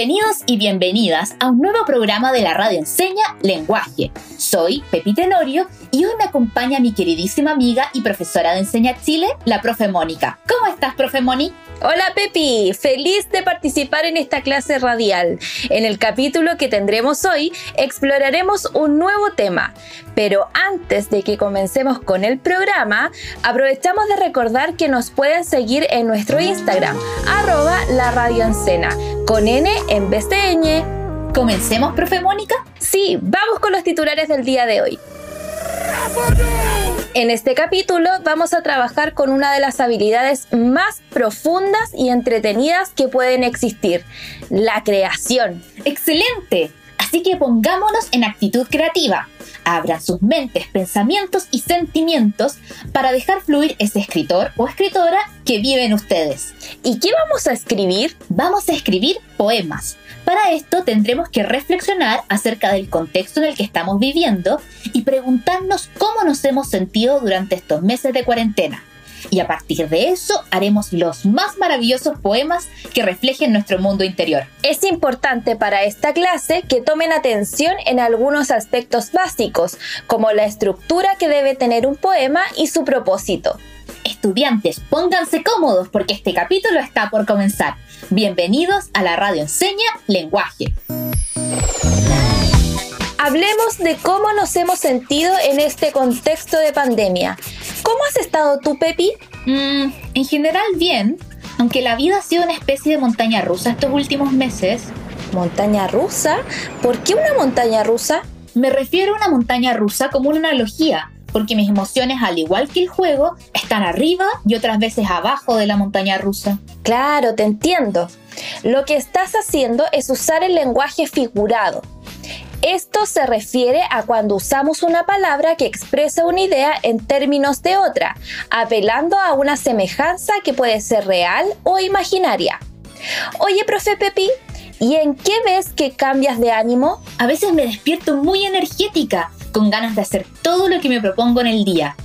Bienvenidos y bienvenidas a un nuevo programa de la radio Enseña Lenguaje. Soy Pepi Tenorio y hoy me acompaña mi queridísima amiga y profesora de Enseña Chile, la profe Mónica. ¿Cómo estás, profe Moni? Hola Pepi, feliz de participar en esta clase radial. En el capítulo que tendremos hoy exploraremos un nuevo tema, pero antes de que comencemos con el programa, aprovechamos de recordar que nos pueden seguir en nuestro Instagram, arroba la radio con N en vez de ñ. ¿Comencemos, profe Mónica? Sí, vamos con los titulares del día de hoy. En este capítulo vamos a trabajar con una de las habilidades más profundas y entretenidas que pueden existir, la creación. ¡Excelente! Así que pongámonos en actitud creativa. Abran sus mentes, pensamientos y sentimientos para dejar fluir ese escritor o escritora que vive en ustedes. ¿Y qué vamos a escribir? Vamos a escribir poemas. Para esto tendremos que reflexionar acerca del contexto en el que estamos viviendo y preguntarnos cómo nos hemos sentido durante estos meses de cuarentena. Y a partir de eso haremos los más maravillosos poemas que reflejen nuestro mundo interior. Es importante para esta clase que tomen atención en algunos aspectos básicos, como la estructura que debe tener un poema y su propósito. Estudiantes, pónganse cómodos porque este capítulo está por comenzar. Bienvenidos a la radio Enseña Lenguaje. Hablemos de cómo nos hemos sentido en este contexto de pandemia. ¿Cómo has estado tú, Pepi? Mm, en general bien, aunque la vida ha sido una especie de montaña rusa estos últimos meses. ¿Montaña rusa? ¿Por qué una montaña rusa? Me refiero a una montaña rusa como una analogía, porque mis emociones, al igual que el juego, están arriba y otras veces abajo de la montaña rusa. Claro, te entiendo. Lo que estás haciendo es usar el lenguaje figurado. Esto se refiere a cuando usamos una palabra que expresa una idea en términos de otra, apelando a una semejanza que puede ser real o imaginaria. Oye, profe Pepi, ¿y en qué ves que cambias de ánimo? A veces me despierto muy energética con ganas de hacer todo lo que me propongo en el día.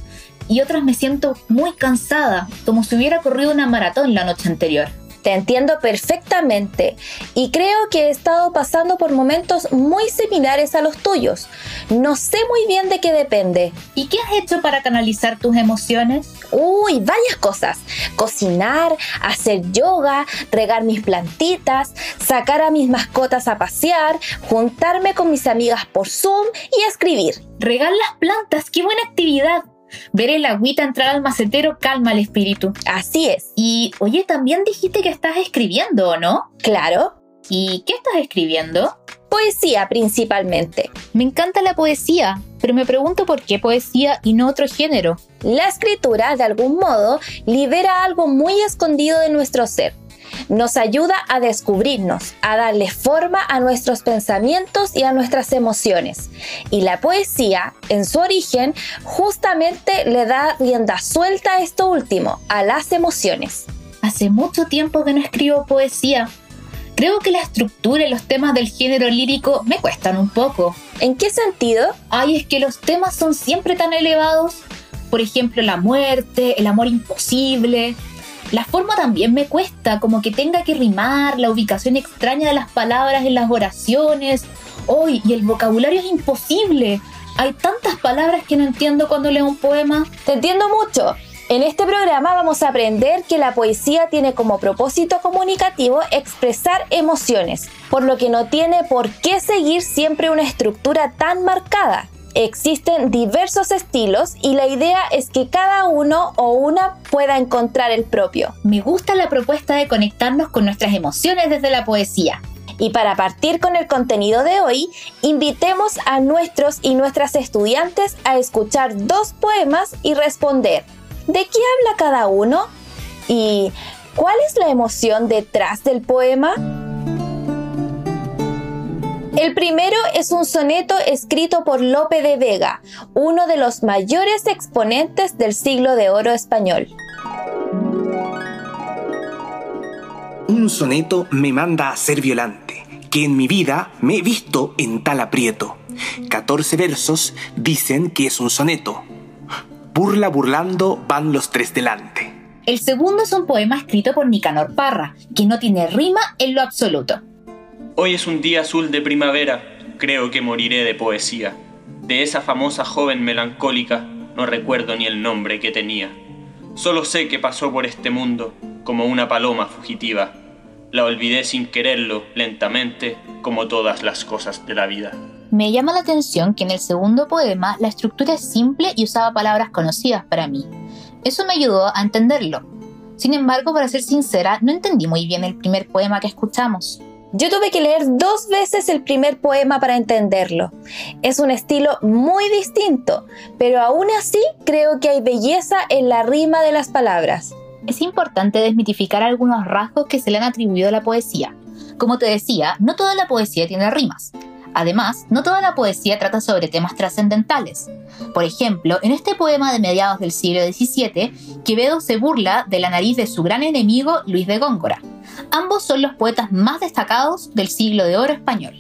Y otras me siento muy cansada, como si hubiera corrido una maratón la noche anterior. Te entiendo perfectamente y creo que he estado pasando por momentos muy similares a los tuyos. No sé muy bien de qué depende. ¿Y qué has hecho para canalizar tus emociones? Uy, varias cosas. Cocinar, hacer yoga, regar mis plantitas, sacar a mis mascotas a pasear, juntarme con mis amigas por Zoom y escribir. Regar las plantas, qué buena actividad. Ver el agüita entrar al macetero calma el espíritu. Así es. Y oye, también dijiste que estás escribiendo, ¿o no? Claro. ¿Y qué estás escribiendo? Poesía principalmente. Me encanta la poesía, pero me pregunto por qué poesía y no otro género. La escritura, de algún modo, libera algo muy escondido de nuestro ser nos ayuda a descubrirnos, a darle forma a nuestros pensamientos y a nuestras emociones. Y la poesía, en su origen, justamente le da rienda suelta a esto último, a las emociones. Hace mucho tiempo que no escribo poesía. Creo que la estructura y los temas del género lírico me cuestan un poco. ¿En qué sentido? Ay, es que los temas son siempre tan elevados. Por ejemplo, la muerte, el amor imposible, la forma también me cuesta, como que tenga que rimar, la ubicación extraña de las palabras en las oraciones. Hoy, y el vocabulario es imposible. Hay tantas palabras que no entiendo cuando leo un poema. Te entiendo mucho. En este programa vamos a aprender que la poesía tiene como propósito comunicativo expresar emociones, por lo que no tiene por qué seguir siempre una estructura tan marcada. Existen diversos estilos y la idea es que cada uno o una pueda encontrar el propio. Me gusta la propuesta de conectarnos con nuestras emociones desde la poesía. Y para partir con el contenido de hoy, invitemos a nuestros y nuestras estudiantes a escuchar dos poemas y responder ¿de qué habla cada uno? ¿Y cuál es la emoción detrás del poema? El primero es un soneto escrito por Lope de Vega, uno de los mayores exponentes del siglo de oro español. Un soneto me manda a ser violante, que en mi vida me he visto en tal aprieto. 14 versos dicen que es un soneto. Burla burlando van los tres delante. El segundo es un poema escrito por Nicanor Parra, que no tiene rima en lo absoluto. Hoy es un día azul de primavera, creo que moriré de poesía. De esa famosa joven melancólica no recuerdo ni el nombre que tenía. Solo sé que pasó por este mundo como una paloma fugitiva. La olvidé sin quererlo, lentamente, como todas las cosas de la vida. Me llama la atención que en el segundo poema la estructura es simple y usaba palabras conocidas para mí. Eso me ayudó a entenderlo. Sin embargo, para ser sincera, no entendí muy bien el primer poema que escuchamos. Yo tuve que leer dos veces el primer poema para entenderlo. Es un estilo muy distinto, pero aún así creo que hay belleza en la rima de las palabras. Es importante desmitificar algunos rasgos que se le han atribuido a la poesía. Como te decía, no toda la poesía tiene rimas. Además, no toda la poesía trata sobre temas trascendentales. Por ejemplo, en este poema de mediados del siglo XVII, Quevedo se burla de la nariz de su gran enemigo Luis de Góngora, Ambos son los poetas más destacados del siglo de oro español.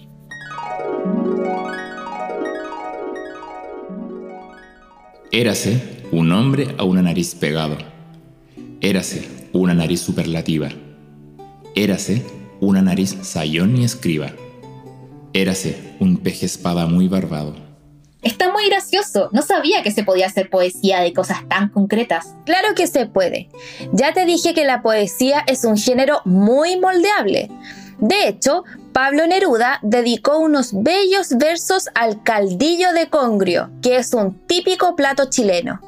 Érase un hombre a una nariz pegado. Érase una nariz superlativa. Érase una nariz sayón y escriba. Érase un peje espada muy barbado. Está muy gracioso. No sabía que se podía hacer poesía de cosas tan concretas. Claro que se puede. Ya te dije que la poesía es un género muy moldeable. De hecho, Pablo Neruda dedicó unos bellos versos al caldillo de congrio, que es un típico plato chileno.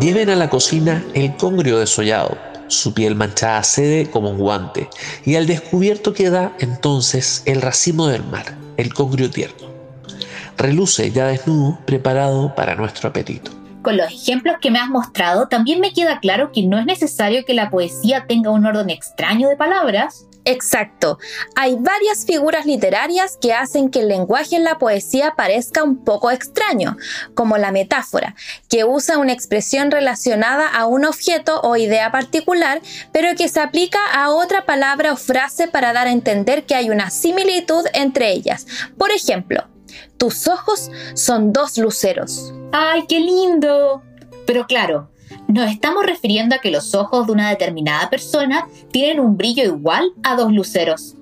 Lleven a la cocina el congrio desollado, su piel manchada cede como un guante, y al descubierto queda entonces el racimo del mar el congrio tierno. Reluce ya desnudo, preparado para nuestro apetito. Con los ejemplos que me has mostrado, también me queda claro que no es necesario que la poesía tenga un orden extraño de palabras. Exacto. Hay varias figuras literarias que hacen que el lenguaje en la poesía parezca un poco extraño, como la metáfora, que usa una expresión relacionada a un objeto o idea particular, pero que se aplica a otra palabra o frase para dar a entender que hay una similitud entre ellas. Por ejemplo, tus ojos son dos luceros. ¡Ay, qué lindo! Pero claro, nos estamos refiriendo a que los ojos de una determinada persona tienen un brillo igual a dos luceros.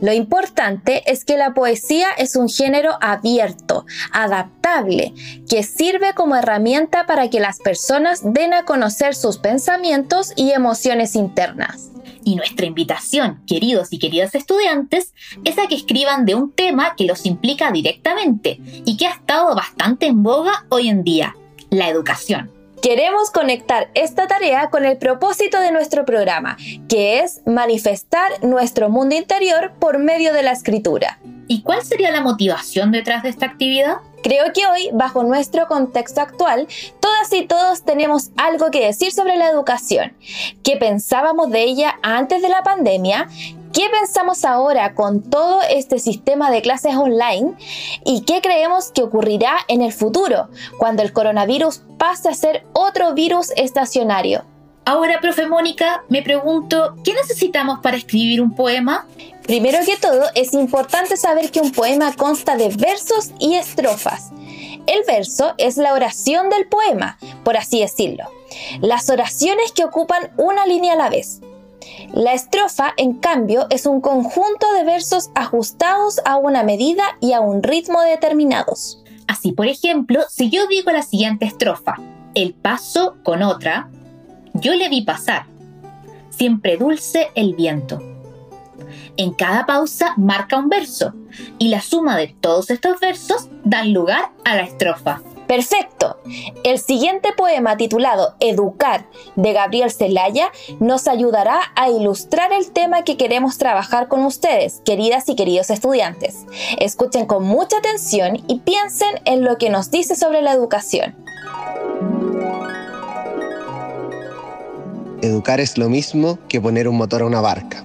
Lo importante es que la poesía es un género abierto, adaptable, que sirve como herramienta para que las personas den a conocer sus pensamientos y emociones internas. Y nuestra invitación, queridos y queridas estudiantes, es a que escriban de un tema que los implica directamente y que ha estado bastante en boga hoy en día, la educación. Queremos conectar esta tarea con el propósito de nuestro programa, que es manifestar nuestro mundo interior por medio de la escritura. ¿Y cuál sería la motivación detrás de esta actividad? Creo que hoy, bajo nuestro contexto actual, todas y todos tenemos algo que decir sobre la educación. ¿Qué pensábamos de ella antes de la pandemia? ¿Qué pensamos ahora con todo este sistema de clases online? ¿Y qué creemos que ocurrirá en el futuro, cuando el coronavirus pase a ser otro virus estacionario? Ahora, profe Mónica, me pregunto, ¿qué necesitamos para escribir un poema? Primero que todo, es importante saber que un poema consta de versos y estrofas. El verso es la oración del poema, por así decirlo. Las oraciones que ocupan una línea a la vez. La estrofa, en cambio, es un conjunto de versos ajustados a una medida y a un ritmo determinados. Así, por ejemplo, si yo digo la siguiente estrofa, el paso con otra, yo le vi pasar, siempre dulce el viento. En cada pausa marca un verso y la suma de todos estos versos dan lugar a la estrofa. Perfecto. El siguiente poema titulado Educar de Gabriel Celaya nos ayudará a ilustrar el tema que queremos trabajar con ustedes, queridas y queridos estudiantes. Escuchen con mucha atención y piensen en lo que nos dice sobre la educación. Educar es lo mismo que poner un motor a una barca.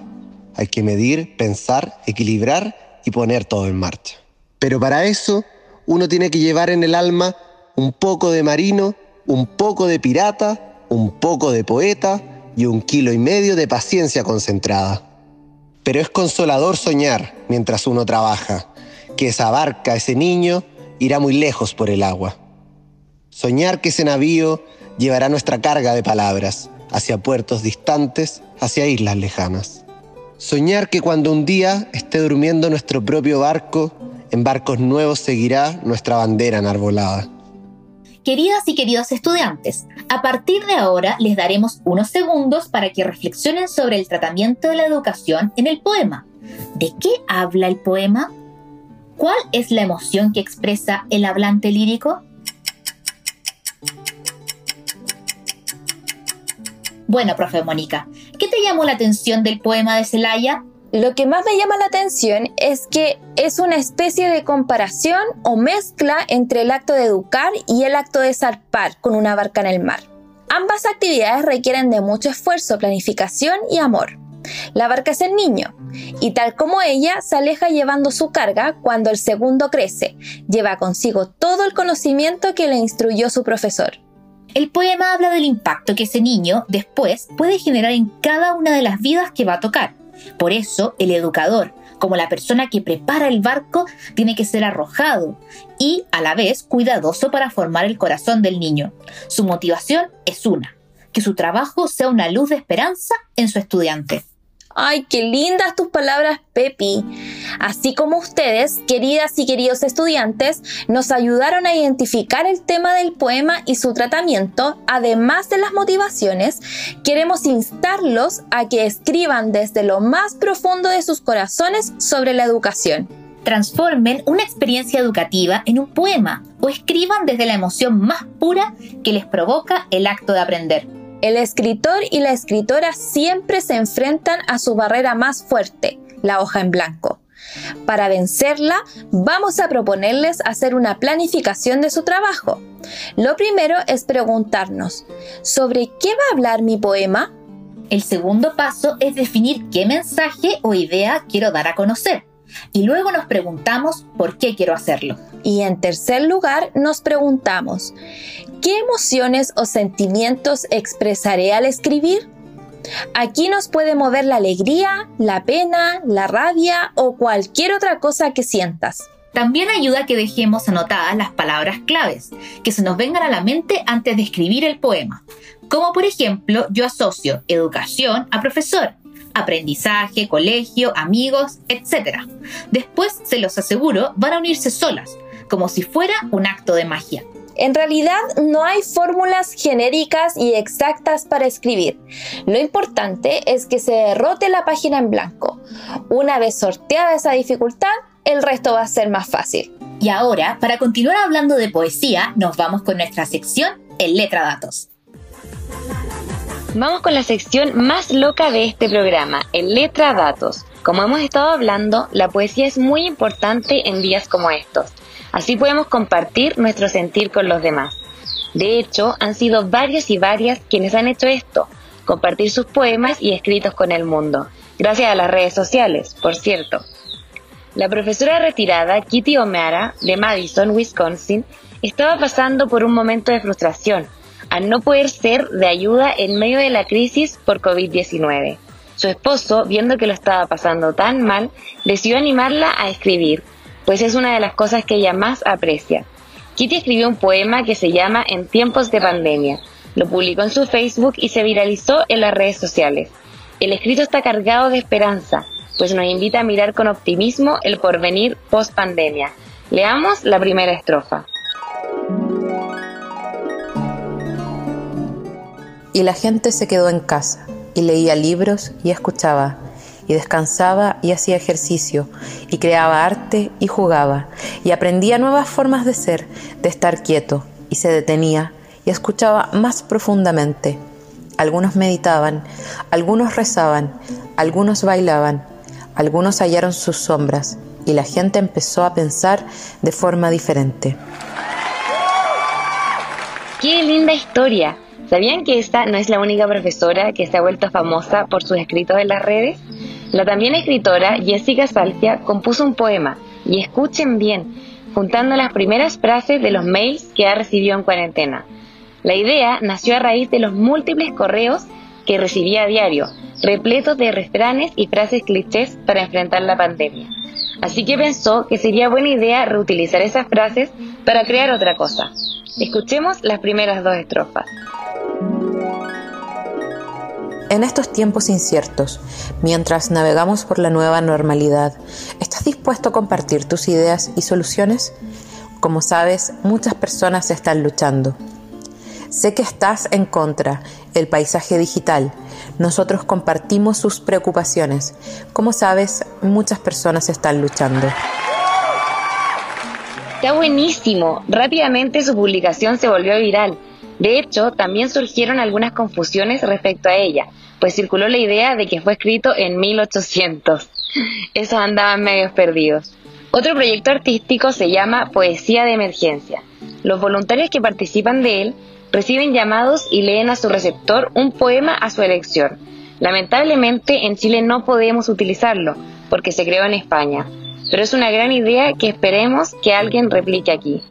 Hay que medir, pensar, equilibrar y poner todo en marcha. Pero para eso uno tiene que llevar en el alma un poco de marino un poco de pirata, un poco de poeta y un kilo y medio de paciencia concentrada. Pero es consolador soñar mientras uno trabaja, que esa barca, ese niño, irá muy lejos por el agua. Soñar que ese navío llevará nuestra carga de palabras hacia puertos distantes, hacia islas lejanas. Soñar que cuando un día esté durmiendo nuestro propio barco, en barcos nuevos seguirá nuestra bandera enarbolada. Queridas y queridos estudiantes, a partir de ahora les daremos unos segundos para que reflexionen sobre el tratamiento de la educación en el poema. ¿De qué habla el poema? ¿Cuál es la emoción que expresa el hablante lírico? Bueno, profe Mónica, ¿qué te llamó la atención del poema de Celaya? Lo que más me llama la atención es que es una especie de comparación o mezcla entre el acto de educar y el acto de zarpar con una barca en el mar. Ambas actividades requieren de mucho esfuerzo, planificación y amor. La barca es el niño, y tal como ella, se aleja llevando su carga cuando el segundo crece, lleva consigo todo el conocimiento que le instruyó su profesor. El poema habla del impacto que ese niño después puede generar en cada una de las vidas que va a tocar por eso, el educador, como la persona que prepara el barco, tiene que ser arrojado y, a la vez, cuidadoso para formar el corazón del niño. Su motivación es una, que su trabajo sea una luz de esperanza en su estudiante. Ay, qué lindas tus palabras, Pepi. Así como ustedes, queridas y queridos estudiantes, nos ayudaron a identificar el tema del poema y su tratamiento, además de las motivaciones, queremos instarlos a que escriban desde lo más profundo de sus corazones sobre la educación. Transformen una experiencia educativa en un poema o escriban desde la emoción más pura que les provoca el acto de aprender. El escritor y la escritora siempre se enfrentan a su barrera más fuerte, la hoja en blanco. Para vencerla, vamos a proponerles hacer una planificación de su trabajo. Lo primero es preguntarnos, ¿sobre qué va a hablar mi poema? El segundo paso es definir qué mensaje o idea quiero dar a conocer. Y luego nos preguntamos por qué quiero hacerlo. Y en tercer lugar, nos preguntamos, ¿qué emociones o sentimientos expresaré al escribir? Aquí nos puede mover la alegría, la pena, la rabia o cualquier otra cosa que sientas. También ayuda a que dejemos anotadas las palabras claves, que se nos vengan a la mente antes de escribir el poema. Como por ejemplo, yo asocio educación a profesor, aprendizaje, colegio, amigos, etc. Después, se los aseguro, van a unirse solas, como si fuera un acto de magia. En realidad no hay fórmulas genéricas y exactas para escribir. Lo importante es que se derrote la página en blanco. Una vez sorteada esa dificultad, el resto va a ser más fácil. Y ahora, para continuar hablando de poesía, nos vamos con nuestra sección El Letra Datos. Vamos con la sección más loca de este programa, el Letra Datos. Como hemos estado hablando, la poesía es muy importante en días como estos Así podemos compartir nuestro sentir con los demás. De hecho, han sido varios y varias quienes han hecho esto, compartir sus poemas y escritos con el mundo, gracias a las redes sociales, por cierto. La profesora retirada Kitty O'Mara, de Madison, Wisconsin, estaba pasando por un momento de frustración al no poder ser de ayuda en medio de la crisis por COVID-19. Su esposo, viendo que lo estaba pasando tan mal, decidió animarla a escribir, pues es una de las cosas que ella más aprecia. Kitty escribió un poema que se llama En tiempos de pandemia. Lo publicó en su Facebook y se viralizó en las redes sociales. El escrito está cargado de esperanza, pues nos invita a mirar con optimismo el porvenir post pandemia. Leamos la primera estrofa. Y la gente se quedó en casa y leía libros y escuchaba y descansaba y hacía ejercicio y creaba arte y jugaba y aprendía nuevas formas de ser, de estar quieto y se detenía y escuchaba más profundamente. Algunos meditaban, algunos rezaban, algunos bailaban, algunos hallaron sus sombras y la gente empezó a pensar de forma diferente. ¡Qué linda historia! ¿Sabían que esta no es la única profesora que se ha vuelto famosa por sus escritos en las redes? La también escritora Jessica Salcia compuso un poema, y escuchen bien, juntando las primeras frases de los mails que ha recibido en cuarentena. La idea nació a raíz de los múltiples correos que recibía a diario, repletos de refranes y frases clichés para enfrentar la pandemia. Así que pensó que sería buena idea reutilizar esas frases para crear otra cosa. Escuchemos las primeras dos estrofas. En estos tiempos inciertos, mientras navegamos por la nueva normalidad, ¿estás dispuesto a compartir tus ideas y soluciones? Como sabes, muchas personas están luchando. Sé que estás en contra el paisaje digital. Nosotros compartimos sus preocupaciones. Como sabes, muchas personas están luchando. Está buenísimo. Rápidamente su publicación se volvió viral. De hecho, también surgieron algunas confusiones respecto a ella, pues circuló la idea de que fue escrito en 1800. Esos andaban medios perdidos. Otro proyecto artístico se llama Poesía de Emergencia. Los voluntarios que participan de él reciben llamados y leen a su receptor un poema a su elección. Lamentablemente en Chile no podemos utilizarlo porque se creó en España, pero es una gran idea que esperemos que alguien replique aquí.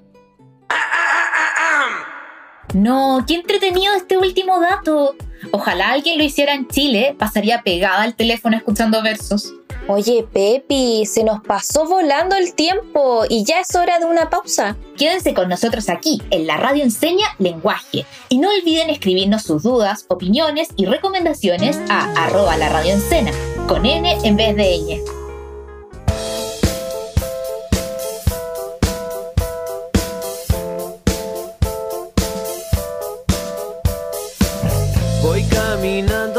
No, qué entretenido este último dato. Ojalá alguien lo hiciera en Chile, pasaría pegada al teléfono escuchando versos. Oye, Pepi, se nos pasó volando el tiempo y ya es hora de una pausa. Quédense con nosotros aquí, en la radio enseña lenguaje. Y no olviden escribirnos sus dudas, opiniones y recomendaciones a arroba la radio con N en vez de ñ.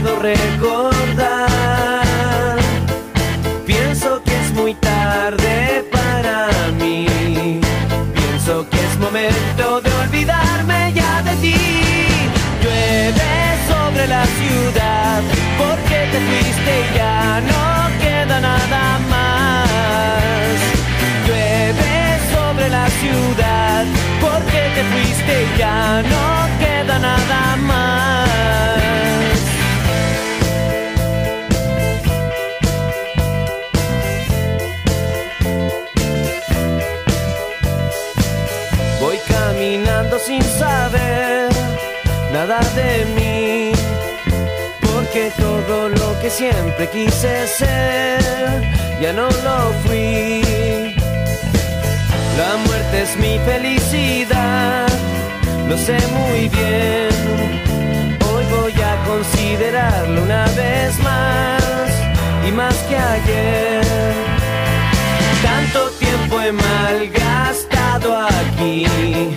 puedo recordar. Pienso que es muy tarde para mí. Pienso que es momento de olvidarme ya de ti. Llueve sobre la ciudad porque te fuiste y ya no queda nada más. Llueve sobre la ciudad porque te fuiste y ya no queda nada más. De mí, porque todo lo que siempre quise ser, ya no lo fui. La muerte es mi felicidad, lo sé muy bien. Hoy voy a considerarlo una vez más y más que ayer. Tanto tiempo he malgastado aquí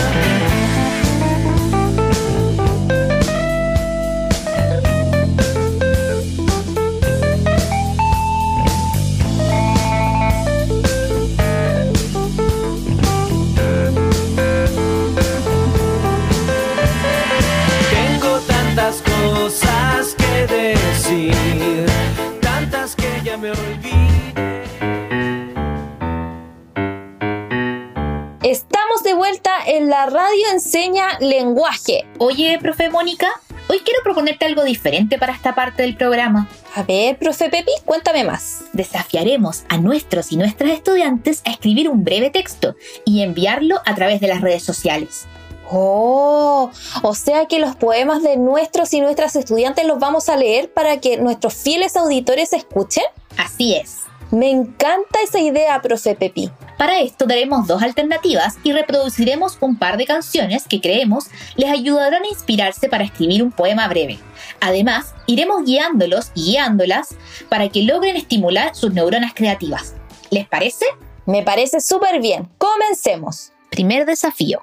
Cosas que decir, tantas que ya me olvidé. Estamos de vuelta en la radio enseña lenguaje. Oye, profe Mónica, hoy quiero proponerte algo diferente para esta parte del programa. A ver, profe Pepi, cuéntame más. Desafiaremos a nuestros y nuestras estudiantes a escribir un breve texto y enviarlo a través de las redes sociales. Oh, o sea que los poemas de nuestros y nuestras estudiantes los vamos a leer para que nuestros fieles auditores escuchen. Así es. Me encanta esa idea, profe Pepi. Para esto daremos dos alternativas y reproduciremos un par de canciones que creemos les ayudarán a inspirarse para escribir un poema breve. Además, iremos guiándolos y guiándolas para que logren estimular sus neuronas creativas. ¿Les parece? Me parece súper bien. Comencemos. Primer desafío.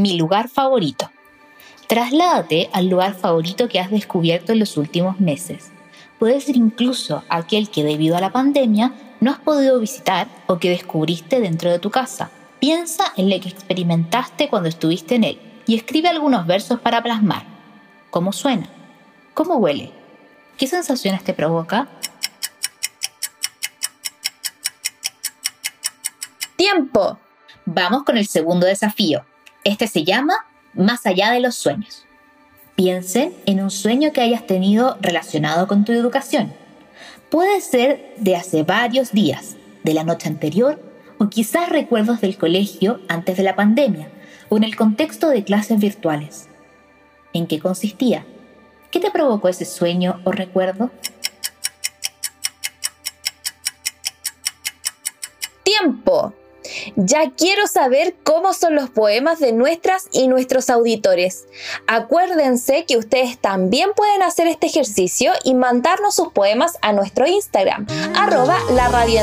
Mi lugar favorito. Trasládate al lugar favorito que has descubierto en los últimos meses. Puede ser incluso aquel que debido a la pandemia no has podido visitar o que descubriste dentro de tu casa. Piensa en lo que experimentaste cuando estuviste en él y escribe algunos versos para plasmar. ¿Cómo suena? ¿Cómo huele? ¿Qué sensaciones te provoca? ¡Tiempo! Vamos con el segundo desafío. Este se llama Más allá de los sueños. Piensen en un sueño que hayas tenido relacionado con tu educación. Puede ser de hace varios días, de la noche anterior o quizás recuerdos del colegio antes de la pandemia o en el contexto de clases virtuales. ¿En qué consistía? ¿Qué te provocó ese sueño o recuerdo? ¡Tiempo! Ya quiero saber cómo son los poemas de nuestras y nuestros auditores. Acuérdense que ustedes también pueden hacer este ejercicio y mandarnos sus poemas a nuestro Instagram, arroba la radio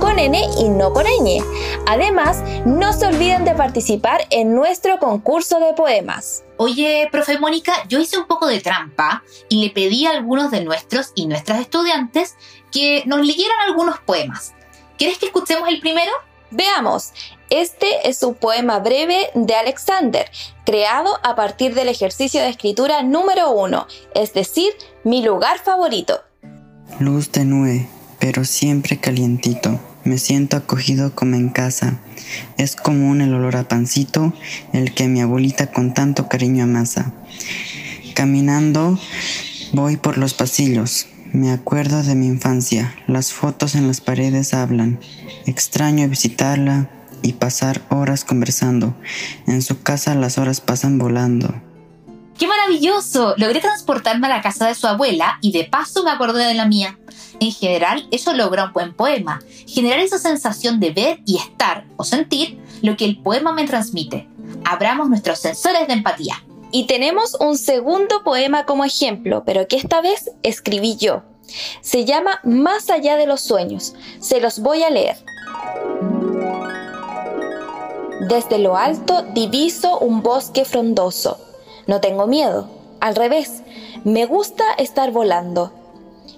con N y no con ñ. Además, no se olviden de participar en nuestro concurso de poemas. Oye, profe Mónica, yo hice un poco de trampa y le pedí a algunos de nuestros y nuestras estudiantes que nos leyeran algunos poemas. ¿Quieres que escuchemos el primero? Veamos, este es un poema breve de Alexander, creado a partir del ejercicio de escritura número uno, es decir, mi lugar favorito. Luz de nube, pero siempre calientito. Me siento acogido como en casa. Es común el olor a pancito, el que mi abuelita con tanto cariño amasa. Caminando voy por los pasillos. Me acuerdo de mi infancia. Las fotos en las paredes hablan. Extraño visitarla y pasar horas conversando. En su casa las horas pasan volando. ¡Qué maravilloso! Logré transportarme a la casa de su abuela y de paso me acordé de la mía. En general, eso logra un buen poema. Generar esa sensación de ver y estar o sentir lo que el poema me transmite. Abramos nuestros sensores de empatía. Y tenemos un segundo poema como ejemplo, pero que esta vez escribí yo. Se llama Más allá de los sueños. Se los voy a leer. Desde lo alto diviso un bosque frondoso. No tengo miedo, al revés, me gusta estar volando.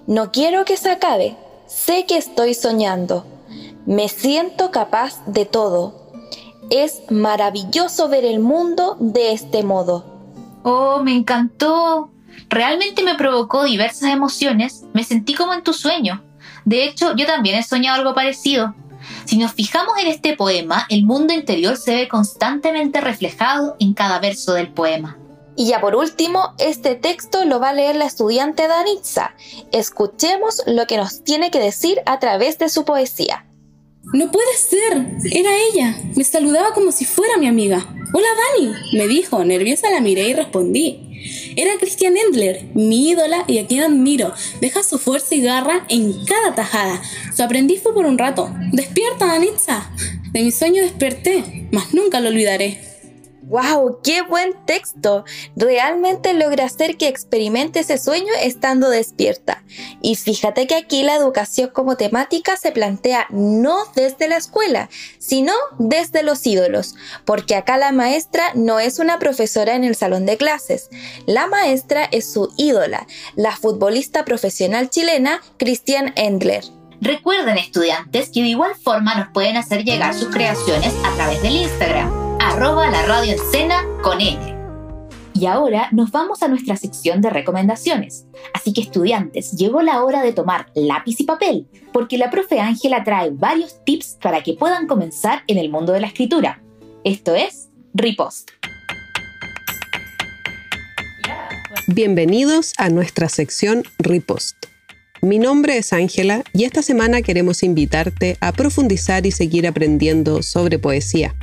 No quiero que se acabe, sé que estoy soñando. Me siento capaz de todo. Es maravilloso ver el mundo de este modo. Oh, me encantó. Realmente me provocó diversas emociones. Me sentí como en tu sueño. De hecho, yo también he soñado algo parecido. Si nos fijamos en este poema, el mundo interior se ve constantemente reflejado en cada verso del poema. Y ya por último, este texto lo va a leer la estudiante Danitza. Escuchemos lo que nos tiene que decir a través de su poesía. No puede ser, era ella. Me saludaba como si fuera mi amiga. Hola Dani, me dijo, nerviosa la miré y respondí. Era Christian Endler, mi ídola y a quien admiro. Deja su fuerza y garra en cada tajada. Su aprendiz fue por un rato. Despierta, Danitza. De mi sueño desperté, mas nunca lo olvidaré. ¡Wow! ¡Qué buen texto! Realmente logra hacer que experimente ese sueño estando despierta. Y fíjate que aquí la educación como temática se plantea no desde la escuela, sino desde los ídolos, porque acá la maestra no es una profesora en el salón de clases. La maestra es su ídola, la futbolista profesional chilena Christian Endler. Recuerden estudiantes que de igual forma nos pueden hacer llegar sus creaciones a través del Instagram arroba la radio con N. Y ahora nos vamos a nuestra sección de recomendaciones. Así que estudiantes, llegó la hora de tomar lápiz y papel, porque la profe Ángela trae varios tips para que puedan comenzar en el mundo de la escritura. Esto es Ripost. Bienvenidos a nuestra sección Ripost. Mi nombre es Ángela y esta semana queremos invitarte a profundizar y seguir aprendiendo sobre poesía.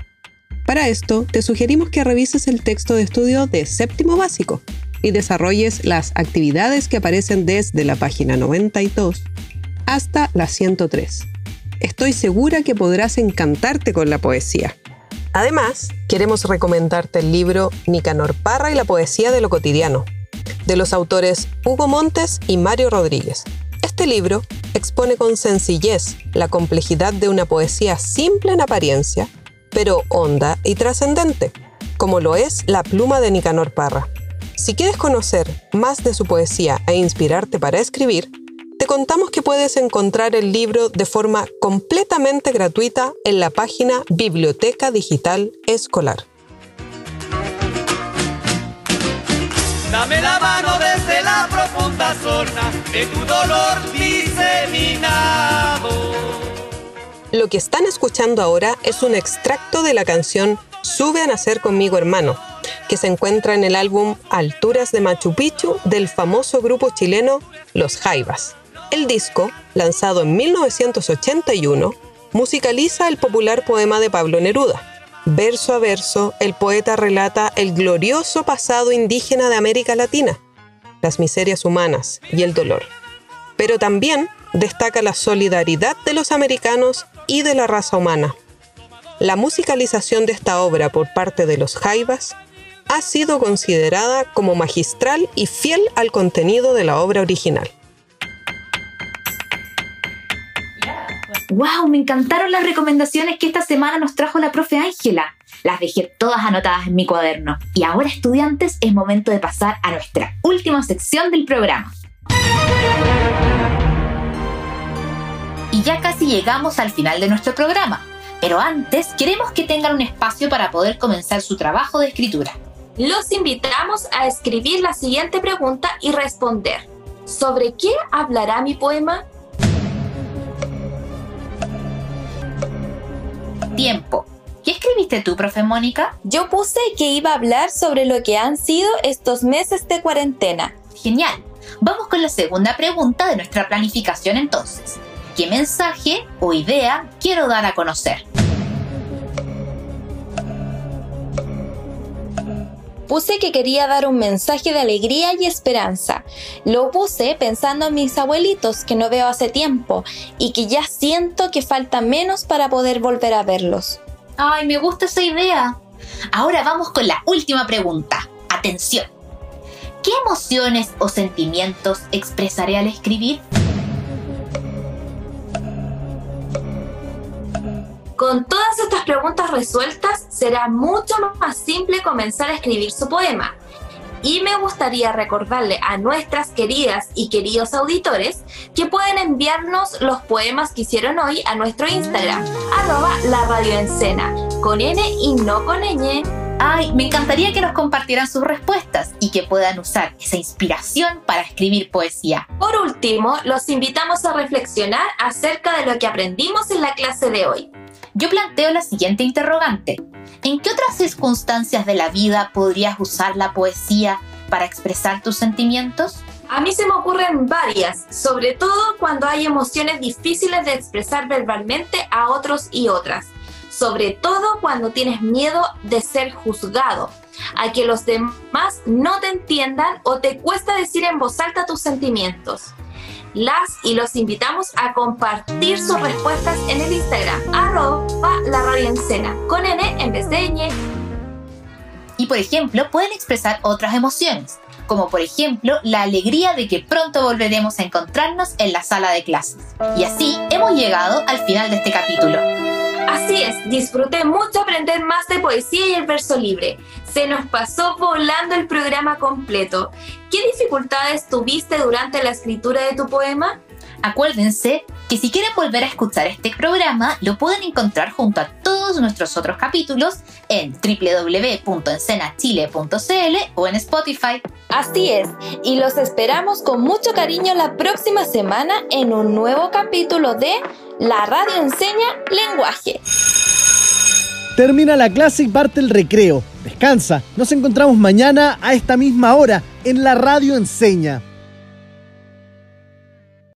Para esto, te sugerimos que revises el texto de estudio de séptimo básico y desarrolles las actividades que aparecen desde la página 92 hasta la 103. estoy segura que podrás encantarte con la poesía. Además, queremos recomendarte el libro Nicanor Parra y la poesía de lo cotidiano, de los autores Hugo Montes y Mario Rodríguez. Este libro expone con sencillez la complejidad de una poesía simple en apariencia, pero honda y trascendente, como lo es la pluma de Nicanor Parra. Si quieres conocer más de su poesía e inspirarte para escribir, te contamos que puedes encontrar el libro de forma completamente gratuita en la página Biblioteca Digital Escolar. Dame la mano desde la profunda zona de tu dolor diseminado. Lo que están escuchando ahora es un extracto de la canción Sube a nacer conmigo hermano, que se encuentra en el álbum Alturas de Machu Picchu del famoso grupo chileno Los Jaivas. El disco, lanzado en 1981, musicaliza el popular poema de Pablo Neruda. Verso a verso, el poeta relata el glorioso pasado indígena de América Latina, las miserias humanas y el dolor. Pero también destaca la solidaridad de los americanos y de la raza humana. La musicalización de esta obra por parte de los Jaivas ha sido considerada como magistral y fiel al contenido de la obra original. ¡Wow! Me encantaron las recomendaciones que esta semana nos trajo la profe Ángela. Las dejé todas anotadas en mi cuaderno. Y ahora, estudiantes, es momento de pasar a nuestra última sección del programa. Y ya casi llegamos al final de nuestro programa. Pero antes, queremos que tengan un espacio para poder comenzar su trabajo de escritura. Los invitamos a escribir la siguiente pregunta y responder. ¿Sobre qué hablará mi poema? Tiempo. ¿Qué escribiste tú, profe Mónica? Yo puse que iba a hablar sobre lo que han sido estos meses de cuarentena. Genial. Vamos con la segunda pregunta de nuestra planificación entonces. ¿Qué mensaje o idea quiero dar a conocer? Puse que quería dar un mensaje de alegría y esperanza. Lo puse pensando en mis abuelitos que no veo hace tiempo y que ya siento que falta menos para poder volver a verlos. Ay, me gusta esa idea. Ahora vamos con la última pregunta. Atención. ¿Qué emociones o sentimientos expresaré al escribir? Con todas estas preguntas resueltas, será mucho más simple comenzar a escribir su poema. Y me gustaría recordarle a nuestras queridas y queridos auditores que pueden enviarnos los poemas que hicieron hoy a nuestro Instagram, arroba la radio con N y no con ñ. Ay, me encantaría que nos compartieran sus respuestas y que puedan usar esa inspiración para escribir poesía. Por último, los invitamos a reflexionar acerca de lo que aprendimos en la clase de hoy yo planteo la siguiente interrogante. ¿En qué otras circunstancias de la vida podrías usar la poesía para expresar tus sentimientos? A mí se me ocurren varias, sobre todo cuando hay emociones difíciles de expresar verbalmente a otros y otras. Sobre todo cuando tienes miedo de ser juzgado, a que los demás no te entiendan o te cuesta decir en voz alta tus sentimientos las y los invitamos a compartir sus respuestas en el Instagram, arroba la radio con N en vez de ñ. Y por ejemplo, pueden expresar otras emociones, como por ejemplo la alegría de que pronto volveremos a encontrarnos en la sala de clases. Y así hemos llegado al final de este capítulo. Así es, disfruté mucho aprender más de poesía y el verso libre. Se nos pasó volando el programa completo. ¿Qué dificultades tuviste durante la escritura de tu poema? Acuérdense que si quieren volver a escuchar este programa, lo pueden encontrar junto a todos nuestros otros capítulos en www.encenachile.cl o en Spotify. Así es, y los esperamos con mucho cariño la próxima semana en un nuevo capítulo de La Radio Enseña Lenguaje. Termina la clase y parte el recreo. Descansa. Nos encontramos mañana a esta misma hora en La Radio Enseña.